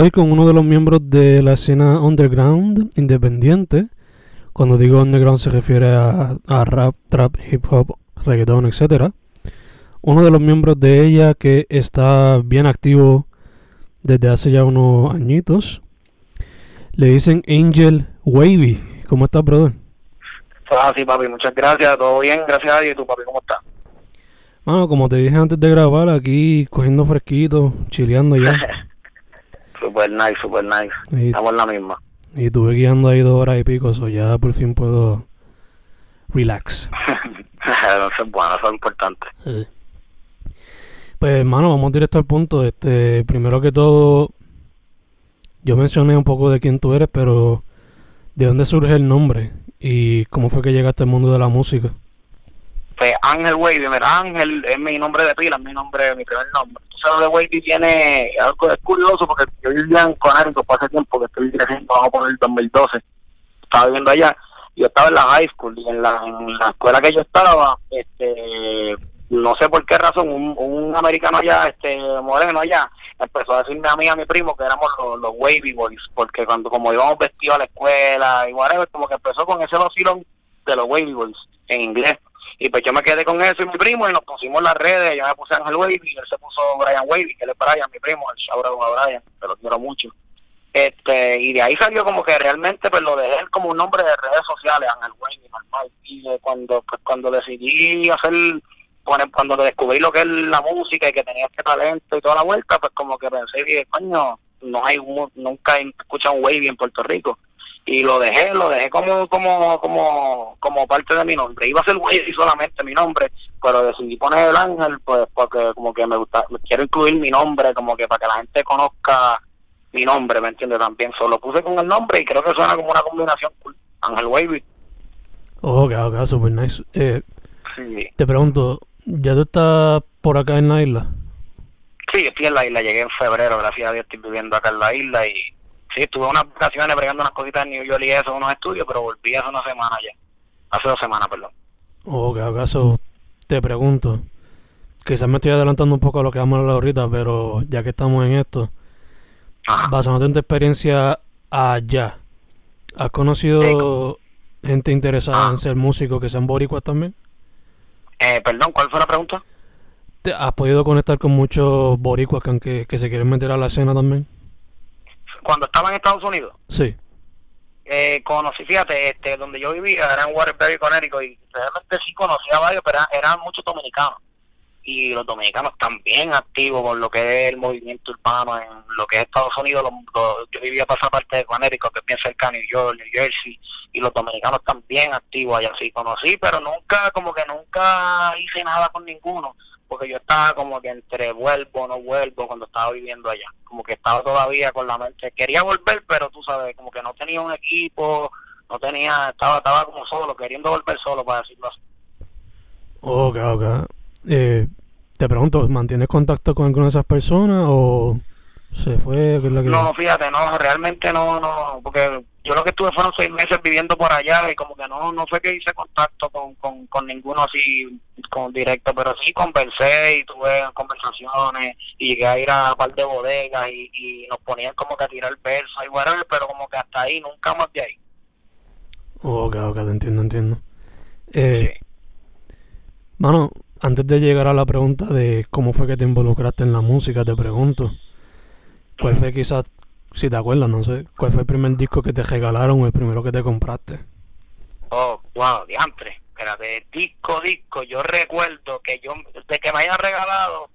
Hoy con uno de los miembros de la escena underground independiente. Cuando digo underground se refiere a, a rap, trap, hip hop, reggaeton, etc. Uno de los miembros de ella que está bien activo desde hace ya unos añitos. Le dicen Angel Wavy. ¿Cómo estás, brother? Pues así, papi, muchas gracias, todo bien, gracias a Dios. ¿Y tú, papi, cómo estás? Mano, como te dije antes de grabar, aquí cogiendo fresquito, chileando ya. super nice, super nice. Y- Estamos en la misma. y tuve guiando ahí dos horas y pico, so ya por fin puedo relax. eso es bueno, eso es importante. Pues, hermano, vamos directo al punto. Este, primero que todo, yo mencioné un poco de quién tú eres, pero ¿de dónde surge el nombre? ¿Y cómo fue que llegaste al mundo de la música? Pues Ángel Wavy, mira, Ángel es mi nombre de pila, es mi nombre, mi primer nombre. Sabes, de Wavy tiene algo es curioso porque yo vivía en por hace tiempo que estoy creciendo, vamos a poner el 2012. Estaba viviendo allá. Yo estaba en la high school y en la, en la escuela que yo estaba, este, no sé por qué razón, un, un americano allá, este, moreno allá, empezó a decirme a mí a mi primo que éramos los, los Wavy Boys, porque cuando como íbamos vestidos a la escuela y whatever, como que empezó con ese vacilón de los Wavy Boys en inglés. Y pues yo me quedé con eso y mi primo y nos pusimos las redes, yo me puse Ángel Wavy y él se puso Brian Wavy, que él es Brian, mi primo, el out a Brian, que lo quiero mucho. Este, y de ahí salió como que realmente pues lo dejé como un nombre de redes sociales, Ángel Wavy, normal. Y eh, cuando, pues cuando decidí hacer, cuando descubrí lo que es la música y que tenía este talento y toda la vuelta, pues como que pensé, dije, coño, no hay, un- nunca he un Wavy en Puerto Rico y lo dejé, lo dejé como como como como parte de mi nombre. Iba a ser Wavy solamente mi nombre, pero decidí poner el ángel pues porque como que me gusta, quiero incluir mi nombre como que para que la gente conozca mi nombre, ¿me entiendes? También solo puse con el nombre y creo que suena como una combinación cool. Ángel Wavy. Oh, ok, ok, super nice. Eh, Sí. te pregunto, ¿ya tú estás por acá en la isla? Sí, estoy en la isla, llegué en febrero, gracias a Dios estoy viviendo acá en la isla y sí, estuve unas vacaciones bregando unas cositas en New York y eso, unos estudios, pero volví hace una semana ya. Hace dos semanas, perdón. Oh, ok, ok, so, te pregunto. Quizás me estoy adelantando un poco a lo que vamos a hablar ahorita, pero ya que estamos en esto, Ajá. basándote en tu experiencia allá, ¿has conocido gente interesada en ser músico que sean boricuas también? Eh, perdón, ¿cuál fue la pregunta? ¿Te has podido conectar con muchos boricuas que, que se quieren meter a la escena también? Cuando estaba en Estados Unidos, Sí. eh, conocí, fíjate, este, donde yo vivía era en Waterbury, Connecticut, y realmente sí conocía a varios, pero eran, eran muchos dominicanos. Y los dominicanos están bien activos con lo que es el movimiento urbano en lo que es Estados Unidos. Los- los- yo vivía para esa parte de Connecticut, que es bien cerca a New York, New Jersey, y los dominicanos están bien activos allá. Sí, conocí, pero nunca, como que nunca hice nada con ninguno, porque yo estaba como que entre vuelvo, no vuelvo, cuando estaba viviendo allá. Como que estaba todavía con la mente, quería volver, pero tú sabes, como que no tenía un equipo, no tenía, estaba, estaba como solo, queriendo volver solo, para decirlo así. Ok, ok. Eh, te pregunto, ¿mantienes contacto con alguna de esas personas o se fue? ¿Qué es lo que- No, fíjate, no, realmente no, no, porque yo lo que estuve fueron seis meses viviendo por allá y como que no no fue que hice contacto con, con, con ninguno así con directo, pero sí conversé y tuve conversaciones y llegué a ir a un par de bodegas y, y nos ponían como que a tirar versos y whatever, pero como que hasta ahí, nunca más de ahí. Ok, ok, te entiendo, entiendo. Eh, Mano, antes de llegar a la pregunta de cómo fue que te involucraste en la música, te pregunto, ¿cuál fue quizás, si te acuerdas, no sé, cuál fue el primer disco que te regalaron o el primero que te compraste? Oh, wow, diantre. Espérate, disco, disco. Yo recuerdo que yo, de que me hayan regalado,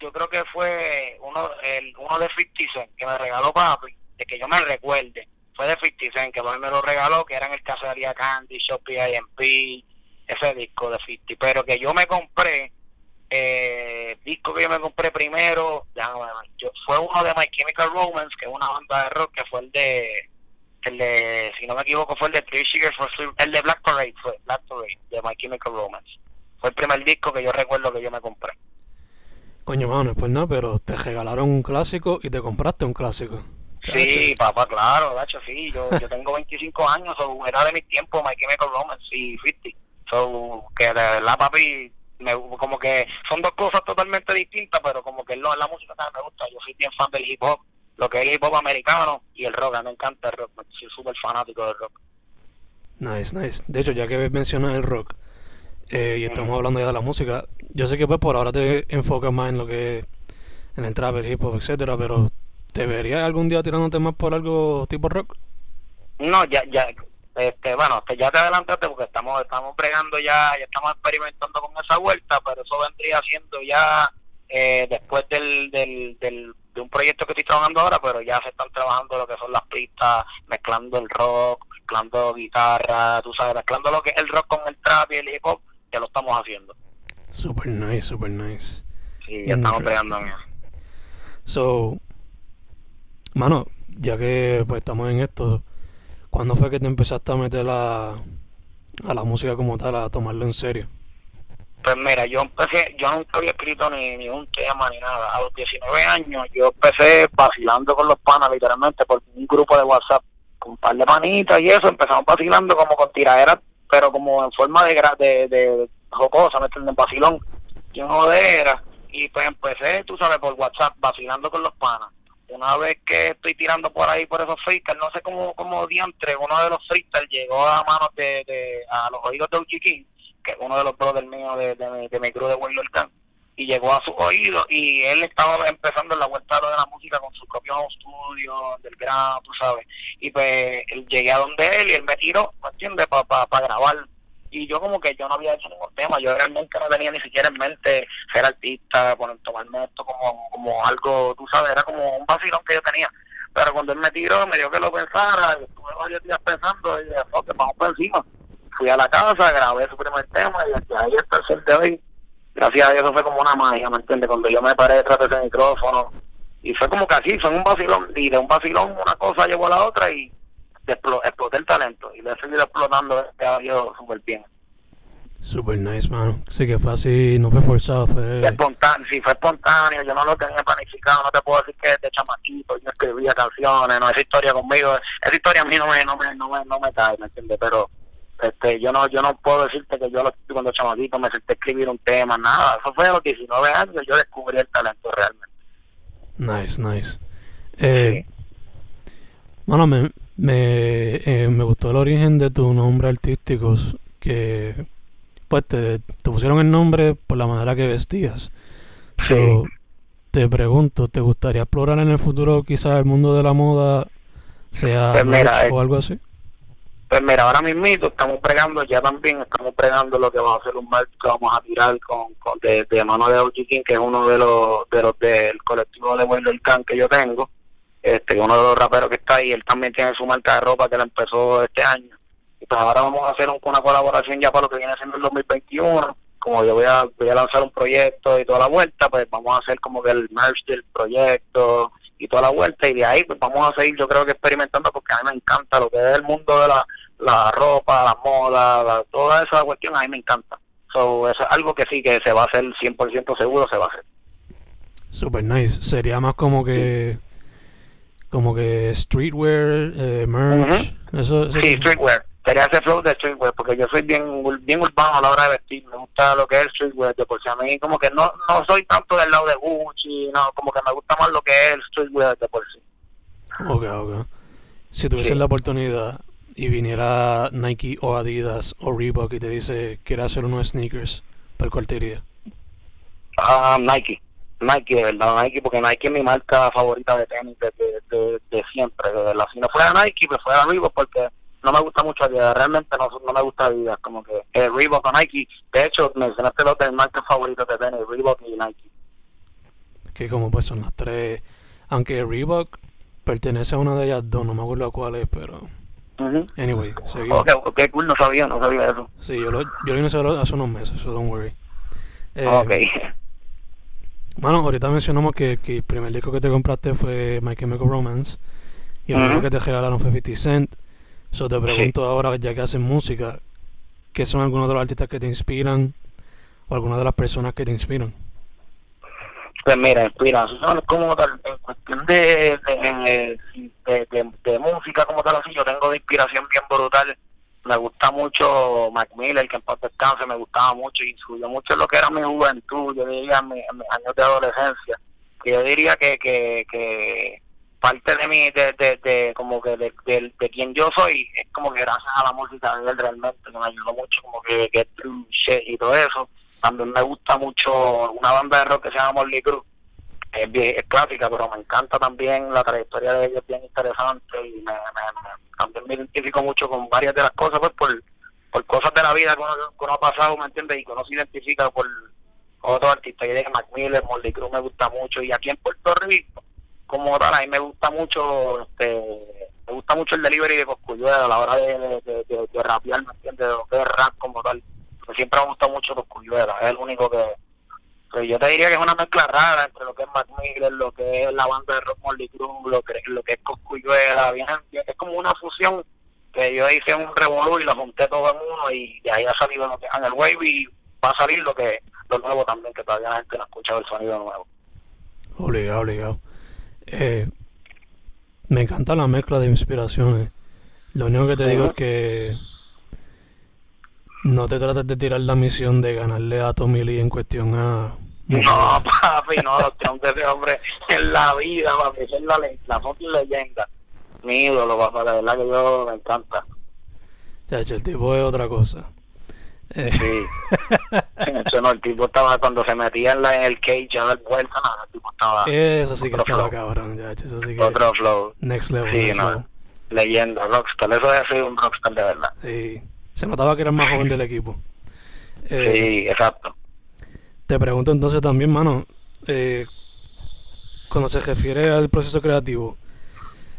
yo creo que fue uno, el, uno de 50 Cent que me regaló papi, de que yo me recuerde. Fue de 50 Cent que papi me lo regaló, que era en el Cacería Candy, Shopee IMP, ese disco de 50. Pero que yo me compré, eh, disco que yo me compré primero, déjame ver, yo, fue uno de My Chemical Romance, que es una banda de rock, que fue el de, el de, si no me equivoco, fue el de Three Sugar for Sweet- el de Black Parade, fue Black Parade, de My Chemical Romance. Fue el primer disco que yo recuerdo que yo me compré. Coño, mano, no es por nada, pero te regalaron un clásico y te compraste un clásico. Sí, papá, claro, Dacho, sí, yo, yo tengo 25 años, so, era de mi tiempo My Chemical Romance y 50. So, que de verdad, papi, me, como que son dos cosas totalmente distintas, pero como que lo, la música también me gusta. Yo soy bien fan del hip hop, lo que es el hip hop americano y el rock, a mí me encanta el rock, soy súper fanático del rock. Nice, nice. De hecho, ya que mencionas el rock eh, y estamos hablando ya de la música, yo sé que pues por ahora te enfocas más en lo que es en el trap, el hip hop, etcétera, pero ¿te verías algún día tirándote más por algo tipo rock? No, ya, ya, este, bueno, que ya te adelantaste porque estamos, estamos bregando ya, ya estamos experimentando con esa vuelta, pero eso vendría siendo ya eh, después del, del, del, de un proyecto que estoy trabajando ahora, pero ya se están trabajando lo que son las pistas, mezclando el rock, mezclando guitarra, tú sabes, mezclando lo que es el rock con el trap y el hip hop, ya lo estamos haciendo. Super nice, super nice. Sí, ya estamos bregando en eso. So, mano, ya que pues estamos en esto, ¿cuándo fue que te empezaste a meter a, a la música como tal, a tomarlo en serio? Pues mira, yo empecé, yo nunca había escrito ni, ni un tema ni nada. A los 19 años yo empecé vacilando con los panas, literalmente, por un grupo de WhatsApp, con un par de panitas y eso, empezamos vacilando como con tiraderas, pero como en forma de, de, de jocosa, ¿me entiendes? Vacilón, y en jodera. Y pues empecé, tú sabes, por WhatsApp, vacilando con los panas. Una vez que estoy tirando por ahí, por esos freestyle, no sé cómo, cómo diantre, uno de los freestyle llegó a manos de, de a los oídos de Uchi que es uno de los brothers míos de, de, mi, de mi crew de Can, y llegó a su oído y él estaba empezando en la vuelta de la música con su propio home studio, del grano, tú sabes, y pues llegué a donde él y él me tiró, ¿me entiendes?, para pa, pa grabar. Y yo como que yo no había hecho ningún tema, yo realmente no tenía ni siquiera en mente ser artista, poner, tomarme esto como, como algo, tú sabes, era como un vacilón que yo tenía. Pero cuando él me tiró, me dio que lo pensara, estuve varios días pensando, y dije, "No, que vamos por encima fui a la casa, grabé su primer tema y desde ahí hasta el de hoy, gracias a Dios, eso fue como una magia, ¿me entiendes? Cuando yo me paré detrás de ese micrófono y fue como que así, fue un vacilón y de un vacilón una cosa llevó a la otra y explo- exploté el talento y le he seguido explotando, ha ido súper bien. Super nice, mano. Sí que fue así, no fue forzado, fue... Espontáneo, sí, fue espontáneo, yo no lo tenía planificado, no te puedo decir que desde chamaquito yo escribía canciones, no, esa historia conmigo, esa historia a mí no me, no me, no me, no me cae, ¿me entiendes? Pero este yo no yo no puedo decirte que yo lo- cuando chamaquito me senté a escribir un tema, nada, eso fue a los 19 años yo descubrí el talento realmente. Nice, nice. Eh, Mano, me, me, eh, me gustó el origen de tu nombre artístico, que pues te, te pusieron el nombre por la manera que vestías. Sí. So, te pregunto, ¿te gustaría explorar en el futuro quizás el mundo de la moda, sea Pues mira, merch eh, o algo así? Pues mira, ahora mismo estamos pregando, ya también estamos pregando lo que va a ser un merch que vamos a tirar con, con de, de mano de OG King, que es uno de los, de los del colectivo de del Can que yo tengo, este, uno de los raperos que está ahí, él también tiene su marca de ropa que la empezó este año. Y pues ahora vamos a hacer un- una colaboración ya para lo que viene siendo el 2021. Como yo voy a, voy a lanzar un proyecto y toda la vuelta, pues vamos a hacer como que el merch del proyecto y toda la vuelta. Y de ahí pues vamos a seguir, yo creo que experimentando, porque a mí me encanta lo que es el mundo de la, la ropa, la moda, toda esa cuestión, a mí me encanta. So, eso es algo que sí, que se va a hacer 100% seguro, se va a hacer. Super nice. Sería más como que, como que streetwear, eh, merch, eso, eso Sí, streetwear. Quería hacer flow de streetwear porque yo soy bien bien urbano a la hora de vestir. Me gusta lo que es el streetwear. De por si a mí, como que no no soy tanto del lado de Gucci, no, como que me gusta más lo que es el streetwear de por sí. Ok, ok. Si tuvieses Sí. la oportunidad y viniera Nike o Adidas o Reebok y te dice, quiere hacer unos sneakers, ¿para cuál te iría? Ah, Nike. Nike, de verdad, Nike, porque Nike es mi marca favorita de tenis de, de, de, de siempre, de verdad. Si no fuera Nike, pues fuera Reebok, porque no me gusta mucho Adidas, realmente no, no me gusta Adidas, como que eh, Reebok o Nike. De hecho, mencionaste los de marcas favoritas de tenis, Reebok y Nike. Que como pues son las tres, aunque Reebok pertenece a una de ellas dos, no me acuerdo cuál es, pero... Anyway, seguimos. Ok, ok, cool, no sabía, no sabía eso. Sí, yo lo, yo lo saber hace unos meses, so don't worry. Eh, ok. Bueno, ahorita mencionamos que, que el primer disco que te compraste fue My Chemical Romance y el primero que te regalaron fue 50 Cent. So te pregunto ahora, ya que haces música, ¿qué son algunos de los artistas que te inspiran o algunas de las personas que te inspiran? Pues mira, inspiración como tal, en cuestión de, de, de, de- de música como tal así, yo tengo de inspiración bien brutal. Me gusta mucho Mac Miller, que en paz descanse, me gustaba mucho y influyó mucho en lo que era mi juventud, yo diría mis años de adolescencia. Que yo diría que, que, que parte de mi, de, de, de como que de, de, de quien yo soy, es como que gracias a la música de él realmente, que me ayudó mucho como que Shit y todo eso. También me gusta mucho una banda de rock que se llama Molly Cruz, es, vie- es clásica, pero me encanta también la trayectoria de ellos, es bien interesante y me, me- también me identifico mucho con varias de las cosas, pues por, por cosas de la vida que uno, ha pasado, ¿me entiendes? Y que uno se identifica por otros artistas. Yo dije Mac Miller, Molly Cruz me gusta mucho y aquí en Puerto Rico, como tal, a mí me gusta mucho, este, me gusta mucho el delivery de Cosculluela a la hora de, de, de, de- de rapear, ¿me entiendes? De lo que rap como tal. Siempre me gusta mucho Cosculluela, es el único que pues yo te diría que es una mezcla rara entre lo que es Mac Miller, lo que es la banda de rock Molly Cruz, lo que, lo que es Coscuyuela, bien, es como una fusión que yo hice un revolú y lo junté todo en uno y de ahí ha salido lo que es el Wave y va a salir lo que lo nuevo también, que todavía la gente no ha escuchado el sonido nuevo. Obligado, obligado. Eh, me encanta la mezcla de inspiraciones. Lo único que te digo es que no te trates de tirar la misión de ganarle a Tommy Lee en cuestión a... No, papi, no, de ese hombre en la vida, papi, es la, la fucking leyenda. Mi ídolo, papá, la verdad que yo me encanta. Chacho, el tipo es otra cosa. Eh, Sí. Eso no, el tipo estaba cuando se metía en, la, en el cage a dar vuelta, nada, el tipo estaba eso sí que otro estaba flow. cabrón, chacho, eso sí que... otro flow. Next level, Sí, next no. level. Leyenda, rockstar, eso es ser un rockstar de verdad. Sí. Se notaba que era el más joven del equipo. Eh, Sí, exacto. Te pregunto entonces también, mano, eh, cuando se refiere al proceso creativo,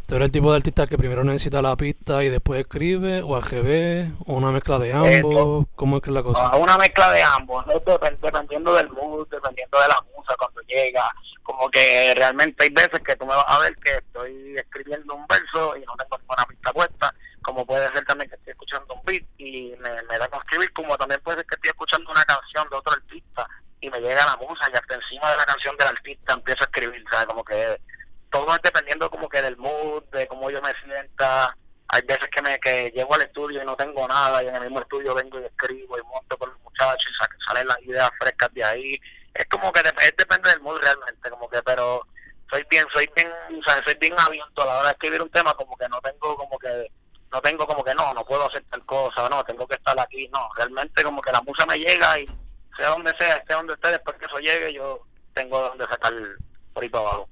¿tú eres el tipo de artista que primero necesita la pista y después escribe, o al o una mezcla de ambos? ¿Cómo es que es la cosa? Ah, Una mezcla de ambos, dependiendo del mood, dependiendo de la musa cuando llega. Como que realmente hay veces que tú me vas a ver que estoy escribiendo un verso y no tengo ninguna pista puesta, como puede ser también que estoy escuchando un beat y me, me da con escribir, como también puede ser que estoy escuchando una canción de otro artista y me llega la musa y hasta encima de la canción del artista empiezo a escribir, ¿sabes? Como que todo es dependiendo como que del mood, de cómo yo me sienta. Hay veces que me que llego al estudio y no tengo nada y en el mismo estudio vengo y escribo y monto con los muchachos y sa- salen las ideas frescas de ahí. Es como que dep- es depende del mood realmente, como que pero soy bien, soy bien, o soy bien abierto a la hora de escribir un tema, como que no tengo como que no tengo como que no, no puedo hacer tal cosa, no, tengo que estar aquí, no, realmente como que la musa me llega y sea donde sea, esté donde esté, después que eso llegue yo tengo donde sacar por ahí para abajo.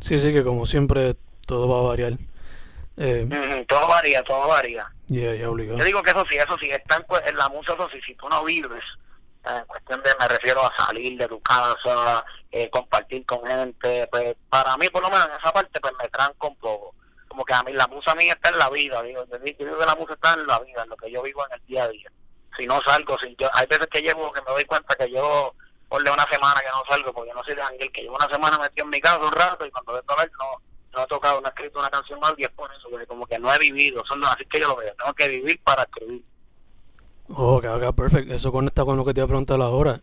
Sí, sí, que como siempre todo va a variar. Eh, todo varía, todo varía. yeah, ya obligado. Yo digo que eso sí, eso sí, está en, en la música, eso sí, si tú no vives, eh, en cuestión de, me refiero a salir de tu casa, eh, compartir con gente, pues para mí por lo menos en esa parte pues me tranco un poco. Como que a mí la musa mía está en la vida, digo, yo digo que la música está en la vida, en lo que yo vivo en el día a día. Si no salgo, si yo, hay veces que llevo que me doy cuenta que yo por de una semana que no salgo, porque yo no soy de Ángel, que llevo una semana metido en mi casa un rato y cuando vengo a ver no, no he tocado, no he escrito una canción más y es por eso, porque como que no he vivido, son así que yo lo veo, tengo que vivir para escribir. Oh, que haga perfecto. Eso conecta con lo que te iba a preguntar ahora.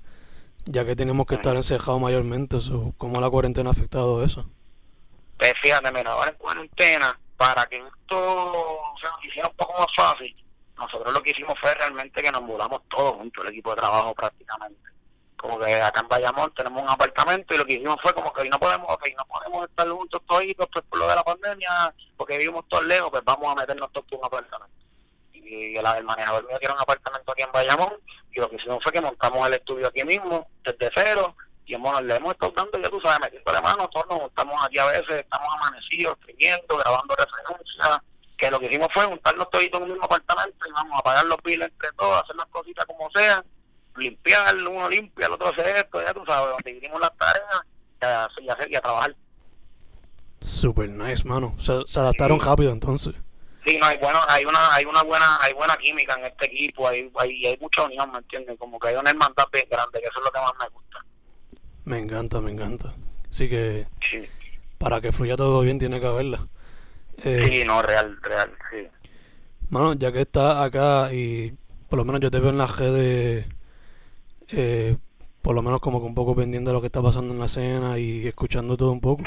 Ya que tenemos que estar encerrados mayormente, so, ¿cómo la cuarentena ha afectado eso? Pues fíjate, mira, ahora en cuarentena, para que esto se nos hiciera un poco más fácil, nosotros lo que hicimos fue realmente que nos mudamos todos juntos, el equipo de trabajo prácticamente. Como que acá en Bayamón tenemos un apartamento y lo que hicimos fue como que hoy no podemos, okay, no podemos estar juntos toditos pues, por lo de la pandemia, porque vivimos todos lejos, pues vamos a meternos todos en un apartamento. Y el, el manejador mío tiene un apartamento aquí en Bayamón y lo que hicimos fue que montamos el estudio aquí mismo, desde cero, y hemos, le hemos estado dando, ya tú sabes, metiendo de mano, todos nos juntamos aquí a veces, estamos amanecidos, escribiendo, grabando referencias, que lo que hicimos fue juntarnos todos en un mismo apartamento y vamos a pagar los piles entre todos, hacer las cositas como sean, limpiar, uno limpia, el otro hace esto, ya tú sabes, dividimos las tareas y, hacer, y a trabajar. Super nice, mano. Se, se adaptaron rápido entonces. Sí, no, hay, bueno, hay una hay una buena hay buena química en este equipo, hay, hay, hay mucha unión, ¿me entiendes? Como que hay una hermandad bien grande, que eso es lo que más me gusta. Me encanta, me encanta. Así que para que fluya todo bien tiene que haberla. Eh, sí, no, real, real, sí. Mano, ya que estás acá y por lo menos yo te veo en la redes, eh, por lo menos como que un poco pendiente de lo que está pasando en la escena y escuchando todo un poco.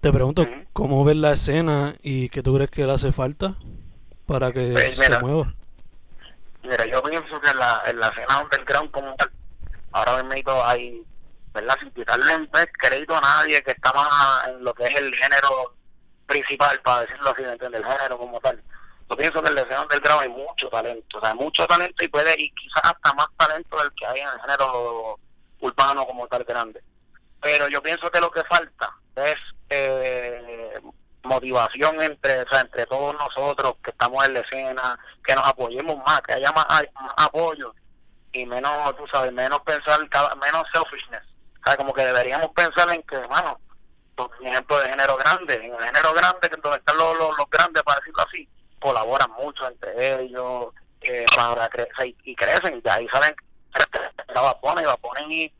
Te pregunto, ¿cómo ves la escena y qué tú crees que le hace falta para que pues se mueva? Mira, yo pienso que en la, en la escena underground como tal, ahora mismo hay, ¿verdad? Sin quitarle pues, crédito a nadie que está más en lo que es el género principal, para decirlo así, ¿me entiendes? El género como tal. Yo pienso que en la escena underground hay mucho talento, o sea, mucho talento y puede, y quizás hasta más talento del que hay en el género urbano como tal grande. Pero yo pienso que lo que falta es eh, motivación entre, o sea, entre todos nosotros que estamos en la escena, que nos apoyemos más, que haya más, apoyo y menos, tú sabes, menos pensar, cada, menos selfishness. O sea, como que deberíamos pensar en que, hermano, por ejemplo de género grande, en el género grande, que donde están los, los, grandes, para decirlo así, colaboran mucho entre ellos, eh, para crecer y, crecen, y ahí salen, a poner y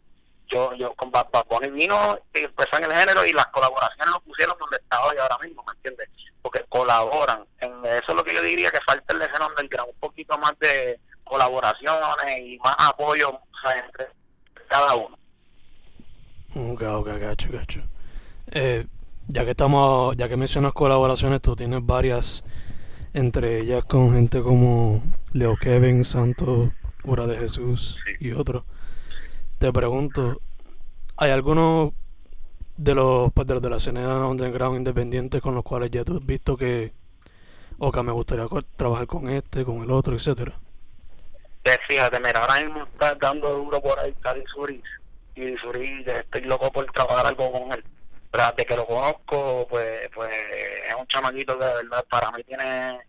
yo yo con Bad Bunny vino y empezó en el género y las colaboraciones lo pusieron donde está hoy ahora mismo, ¿me entiendes? Porque colaboran. En eso es lo que yo diría que falta el escenario underground, un poquito más de colaboraciones y más apoyo entre cada uno. Ok, ok, gacho, gacho. Eh, ya que estamos, ya que mencionas colaboraciones, tú tienes varias, entre ellas con gente como Leo Kevin, Santos, Cura de Jesús y otros. Te pregunto, ¿hay algunos de los, pues, de, la escena underground independiente con los cuales ya tú has visto que, o que me gustaría trabajar con este, con el otro, etcétera? Pues fíjate, mira, ahora mismo está dando duro por ahí Cali Suris. Y Suris, estoy loco por trabajar algo con él. Pero desde que lo conozco, pues, pues es un chamaquito que de verdad para mí tiene,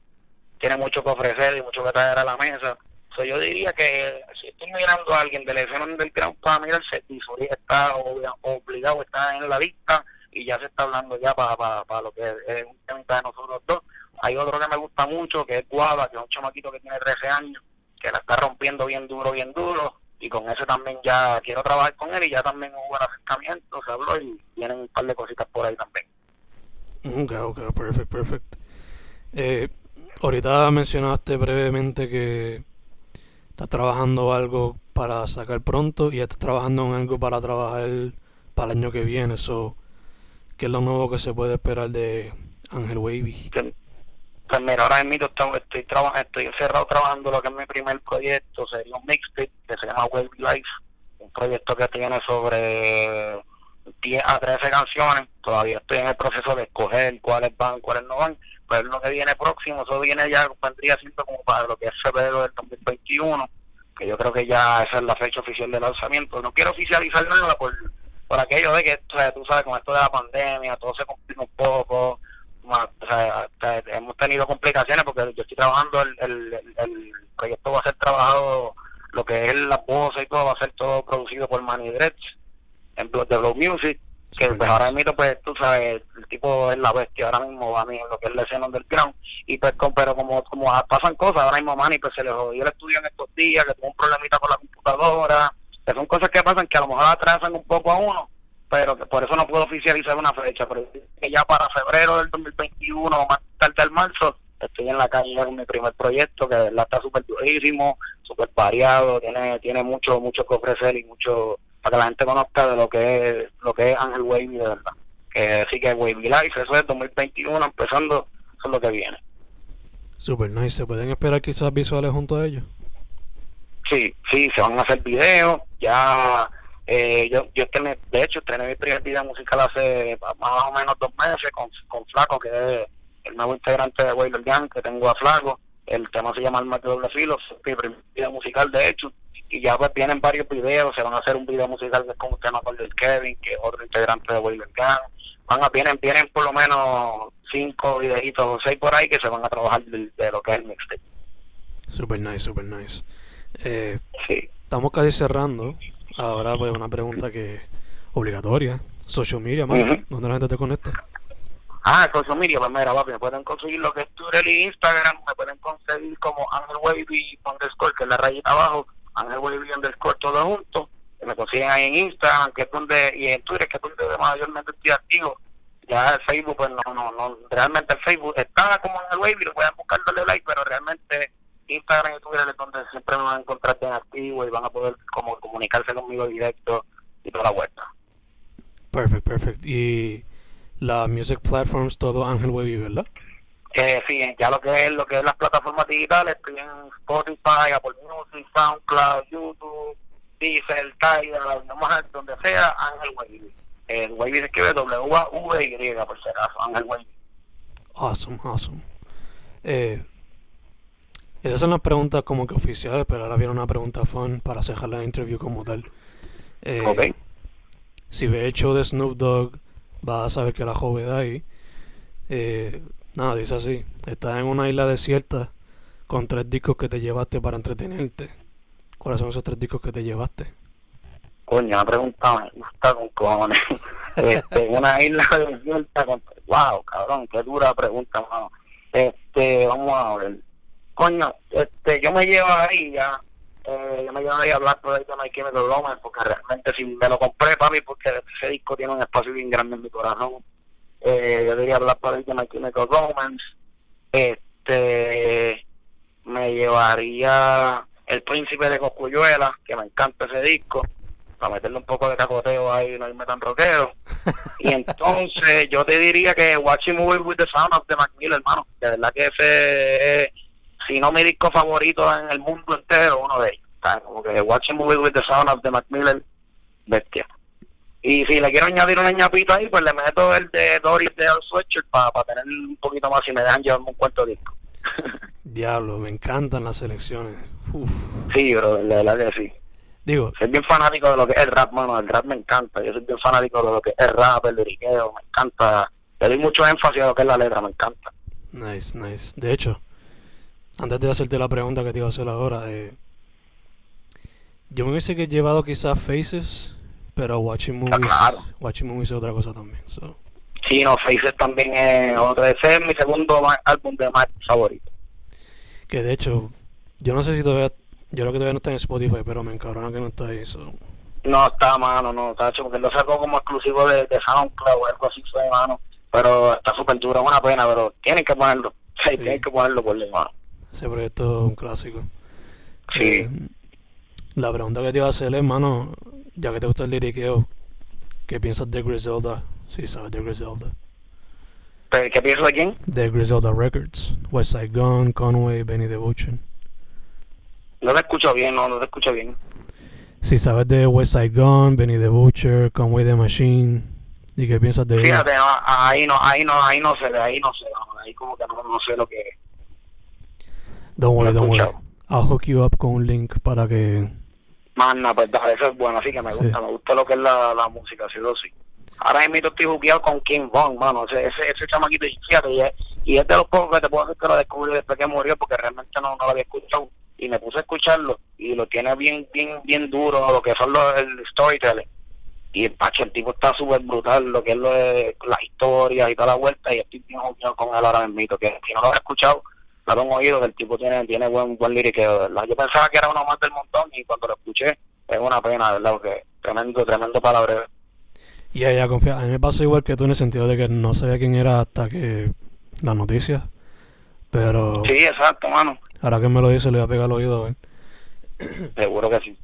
tiene mucho que ofrecer y mucho que traer a la mesa So, yo diría que si estoy mirando a alguien del escena del ground para mirarse, Tisuri está obligado, está en la lista y ya se está hablando ya para, para, lo que es un tema de nosotros dos. Hay otro que me gusta mucho, que es Guava, que es un chamaquito que tiene 13 años, que la está rompiendo bien duro, bien duro, y con ese también ya quiero trabajar con él y ya también hubo el acercamiento, se habló y tienen un par de cositas por ahí también. Ok, ok, perfecto, perfecto. Eh, ahorita mencionaste brevemente que estás trabajando algo para sacar pronto y estás trabajando en algo para trabajar para el año que viene. So, ¿Qué es lo nuevo que se puede esperar de Ángel Wavy? Pues mira, ahora mismo estoy, estoy, estoy encerrado trabajando lo que es mi primer proyecto, sería un mixtape que se llama Wavy Life, un proyecto que tiene sobre 10 a 13 canciones, todavía estoy en el proceso de escoger cuáles van, cuáles no van, pues lo que viene próximo, eso viene ya, vendría siendo como para lo que es febrero del 2021, que yo creo que ya esa es la fecha oficial de lanzamiento. No quiero oficializar nada por, por aquello de que, tú sabes, con esto de la pandemia, todo se complica un poco, o sea, hemos tenido complicaciones porque yo estoy trabajando, el, el, el proyecto va a ser trabajado, lo que es la voz y todo, va a ser todo producido por Manny Dredge, en de Blow Music que pues ahora mismo pues tú sabes el tipo es la bestia ahora mismo a mí en lo que es la escena underground y pues pero como como pasan cosas ahora mismo Manny pues se le jodió el estudio en estos días que tuvo un problemita con la computadora que son cosas que pasan que a lo mejor atrasan un poco a uno pero que por eso no puedo oficializar una fecha pero que ya para febrero del 2021 o más tarde el marzo estoy en la calle con mi primer proyecto que de verdad está súper durísimo súper variado tiene tiene mucho mucho que ofrecer y mucho para que la gente conozca de lo que es lo que es Ángel Wavy de verdad. Que así que Wavy Life, eso es 2021, empezando, eso es lo que viene. Super nice. ¿Se pueden esperar quizás visuales junto a ellos? Sí, sí, se van a hacer videos. Ya, eh, yo, yo estrené, de hecho, estrené mi primer video musical hace más o menos dos meses con, con Flaco, que es el nuevo integrante de Wailer Gang, que tengo a Flaco. El tema se llama El Mate Doble Filo, mi primer video musical, de hecho. Y ya pues vienen varios videos, se van a hacer un video musical que es con un tema con el Kevin, que es otro integrante de Wailer Gang. Van a, vienen, vienen por lo menos cinco videitos o seis por ahí que se van a trabajar de, de lo que es el mixtape. Super nice, super nice. Eh, Sí. estamos casi cerrando. Ahora pues una pregunta que obligatoria. Social media. ¿Dónde la gente te conecta? Ah, social media, pues mira, papi, me pueden conseguir lo que es Twitter y Instagram, me pueden conseguir como Ángel Wavy underscore, que es la rayita abajo, Ángel Wavy underscore todo junto, me consiguen ahí en Instagram, que es donde, y en Twitter, que es donde mayormente estoy activo, ya el Facebook, pues no, no, no, realmente el Facebook está como Ángel Wavy, lo pueden buscar, darle like, pero realmente Instagram y Twitter es donde siempre me van a encontrar bien activo y van a poder como comunicarse conmigo directo y toda la vuelta. Perfect, perfect. Y las music platforms, todo Ángel Wavy, ¿verdad? Eh, sí, ya lo que es lo que es las plataformas digitales, estoy en Spotify, Apple Music, SoundCloud, YouTube, Deezer, Tidal, donde sea, Ángel Wavy. El Wavy se escribe W-A-V-Y, por si acaso, Ángel Wavy. Awesome, awesome. Eh, esas son las preguntas como que oficiales, pero ahora viene una pregunta fun para cerrar la interview como tal. Eh, Ok. Si ves el show de Snoop Dogg, vas a saber que la joven de ahí. Eh, nada, dice así: Estás en una isla desierta con tres discos que te llevaste para entretenerte. ¿Cuáles son esos tres discos que te llevaste? Coño, una pregunta me gusta con cojones. este, una isla desierta con... Wow, cabrón, qué dura pregunta, mano. Este, vamos a ver. Coño, este, yo me llevo ahí ya, eh, yo me llevo ahí a hablar por ahí de My Chemical Romance, porque realmente si me lo compré, papi, porque ese disco tiene un espacio bien grande en mi corazón. Eh, yo diría hablar por ahí de My Chemical Romance. Este, me llevaría El Príncipe de Coscuyuela, que me encanta ese disco, para meterle un poco de cacoteo ahí y no irme tan rockero. Y entonces yo te diría que Watching Movie with the Sound of the Macmillan, hermano, de verdad que ese es, si no mi disco favorito en el mundo entero, uno de ellos. ¿sabes? Como que Watching Movie with the Sound of the Macmillan, bestia. Y si le quiero añadir una ñapita ahí, pues le meto el de Doris de Al Sweatshirt para tener un poquito más y me dejan llevarme un cuarto disco. Diablo, me encantan las selecciones. Uf. sí, bro, de verdad que sí. Digo, Soy bien fanático de lo que es el rap, mano. El rap me encanta. Yo soy bien fanático de lo que es el rap, el liriqueo. Me encanta. Le doy mucho énfasis a lo que es la letra. Me encanta. nice, nice. De hecho, antes de hacerte la pregunta que te iba a hacer ahora, eh, yo me hubiese que llevado quizás Faces, pero Watching Movies, claro. Watching Movies es otra cosa también. So. Sí, no, Faces también es otro. Ese es mi segundo álbum de Mac favorito. Que de hecho, yo no sé si todavía, yo creo que todavía no está en Spotify, pero me encabrona que no está ahí. So. No, está mano, no, está hecho porque lo sacó como exclusivo de, de SoundCloud o algo así fue, mano. Pero está súper duro, es una pena, pero tienen que ponerlo. Sí, tienen que ponerlo por mano. Ese proyecto es un clásico. Sí. Eh, la pregunta que te iba a hacer, hermano, ya que te gusta el liriqueo, ¿qué piensas de Griselda? Si sabes de Griselda. ¿Pero qué pienso de quién? De Griselda Records, West Side Gun, Conway, Benny the Butcher. No te escucho bien, no, no te escucho bien. Si sabes de West Side Gun, Benny the Butcher, Conway the Machine, ¿y qué piensas de? Fíjate, no, ahí no, ahí no, ahí no sé, ahí no sé, ahí como que no, no sé lo que es. Don't worry, don't worry. I'll hook you up con un link para que... Manda, pues dale, eso es bueno, así que me Sí. gusta, me gusta lo que es la, la música, sí o sí. Ahora mismo estoy jugueado con King Von, mano, ese, ese, ese chamaquito, y fíjate, y es, y es de los pocos que te puedo decir que lo descubrí después que murió, porque realmente no, no lo había escuchado, y me puse a escucharlo, y lo tiene bien, bien, bien duro, lo que son los, el storytelling. Y el pacho, el tipo está súper brutal, lo que es lo de las historias y toda la vuelta, y estoy bien jugueado con él ahora mismo, que si no lo he escuchado, dale un oído, que el tipo tiene, tiene buen, buen liriqueo, ¿verdad? Yo pensaba que era uno más del montón, y cuando lo escuché, es una pena, ¿verdad? Porque tremendo, tremendo palabreo. Y ella confía. A mí me pasó igual que tú en el sentido de que no sabía quién era hasta que las noticias. Pero Sí, exacto, mano. ahora que me lo dice, le voy a pegar el oído a. Seguro que sí.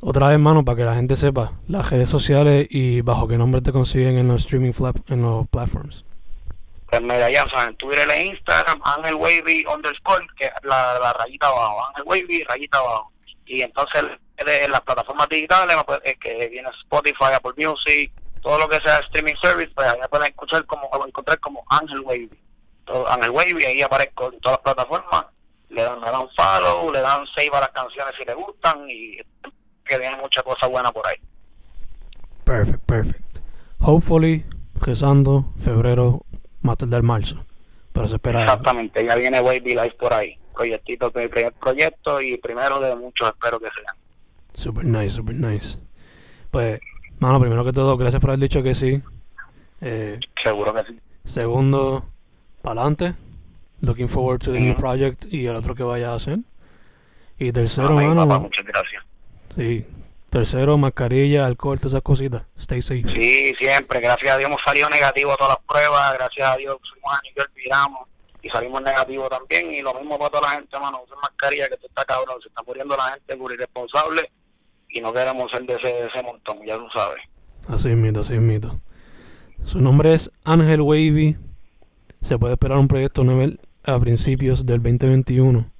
Otra vez, mano, para que la gente sepa, las redes sociales y bajo qué nombre te consiguen en los streaming en los platforms. Pues mira, ya saben, Twitter e Instagram, Ángel Wavy underscore, que la, la rayita abajo, Ángel Wavy, rayita abajo. Y entonces en las plataformas digitales, pues, es que viene Spotify, Apple Music, todo lo que sea streaming service, pues ahí me pueden escuchar como, encontrar como Ángel Wavy. Ángel Wavy, ahí aparezco en todas las plataformas, le dan, le dan follow, le dan save a las canciones si le gustan y que viene mucha cosa buena por ahí. Perfect, perfect. Hopefully, rezando, febrero, más del marzo. Pero se espera. Exactamente, ya viene Wavy Life por ahí. Proyectito, primer proyecto y primero de muchos, espero que sean. Super nice, super nice. Pues, mano, primero que todo, gracias por haber dicho que sí. Eh, Seguro que sí. Segundo, para adelante. Looking forward to the new project y el otro que vaya a hacer. Y tercero, mano. muchas gracias. Sí. Tercero, mascarilla, alcohol, todas esas cositas. Stay safe. Sí, siempre. Gracias a Dios hemos salido negativo a todas las pruebas. Gracias a Dios fuimos a nivel, viramos y salimos negativo también. Y lo mismo para toda la gente, mano. Usen mascarilla, que esto está cabrón. Se está muriendo la gente por irresponsable y no queremos ser de ese, ese montón, ya tú sabes. Así es mito, así es mito. Su nombre es Ángel Wavy. Se puede esperar un proyecto nuevo a principios del 2021.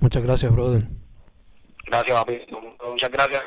Muchas gracias, brother. Gracias, papi. Muchas gracias,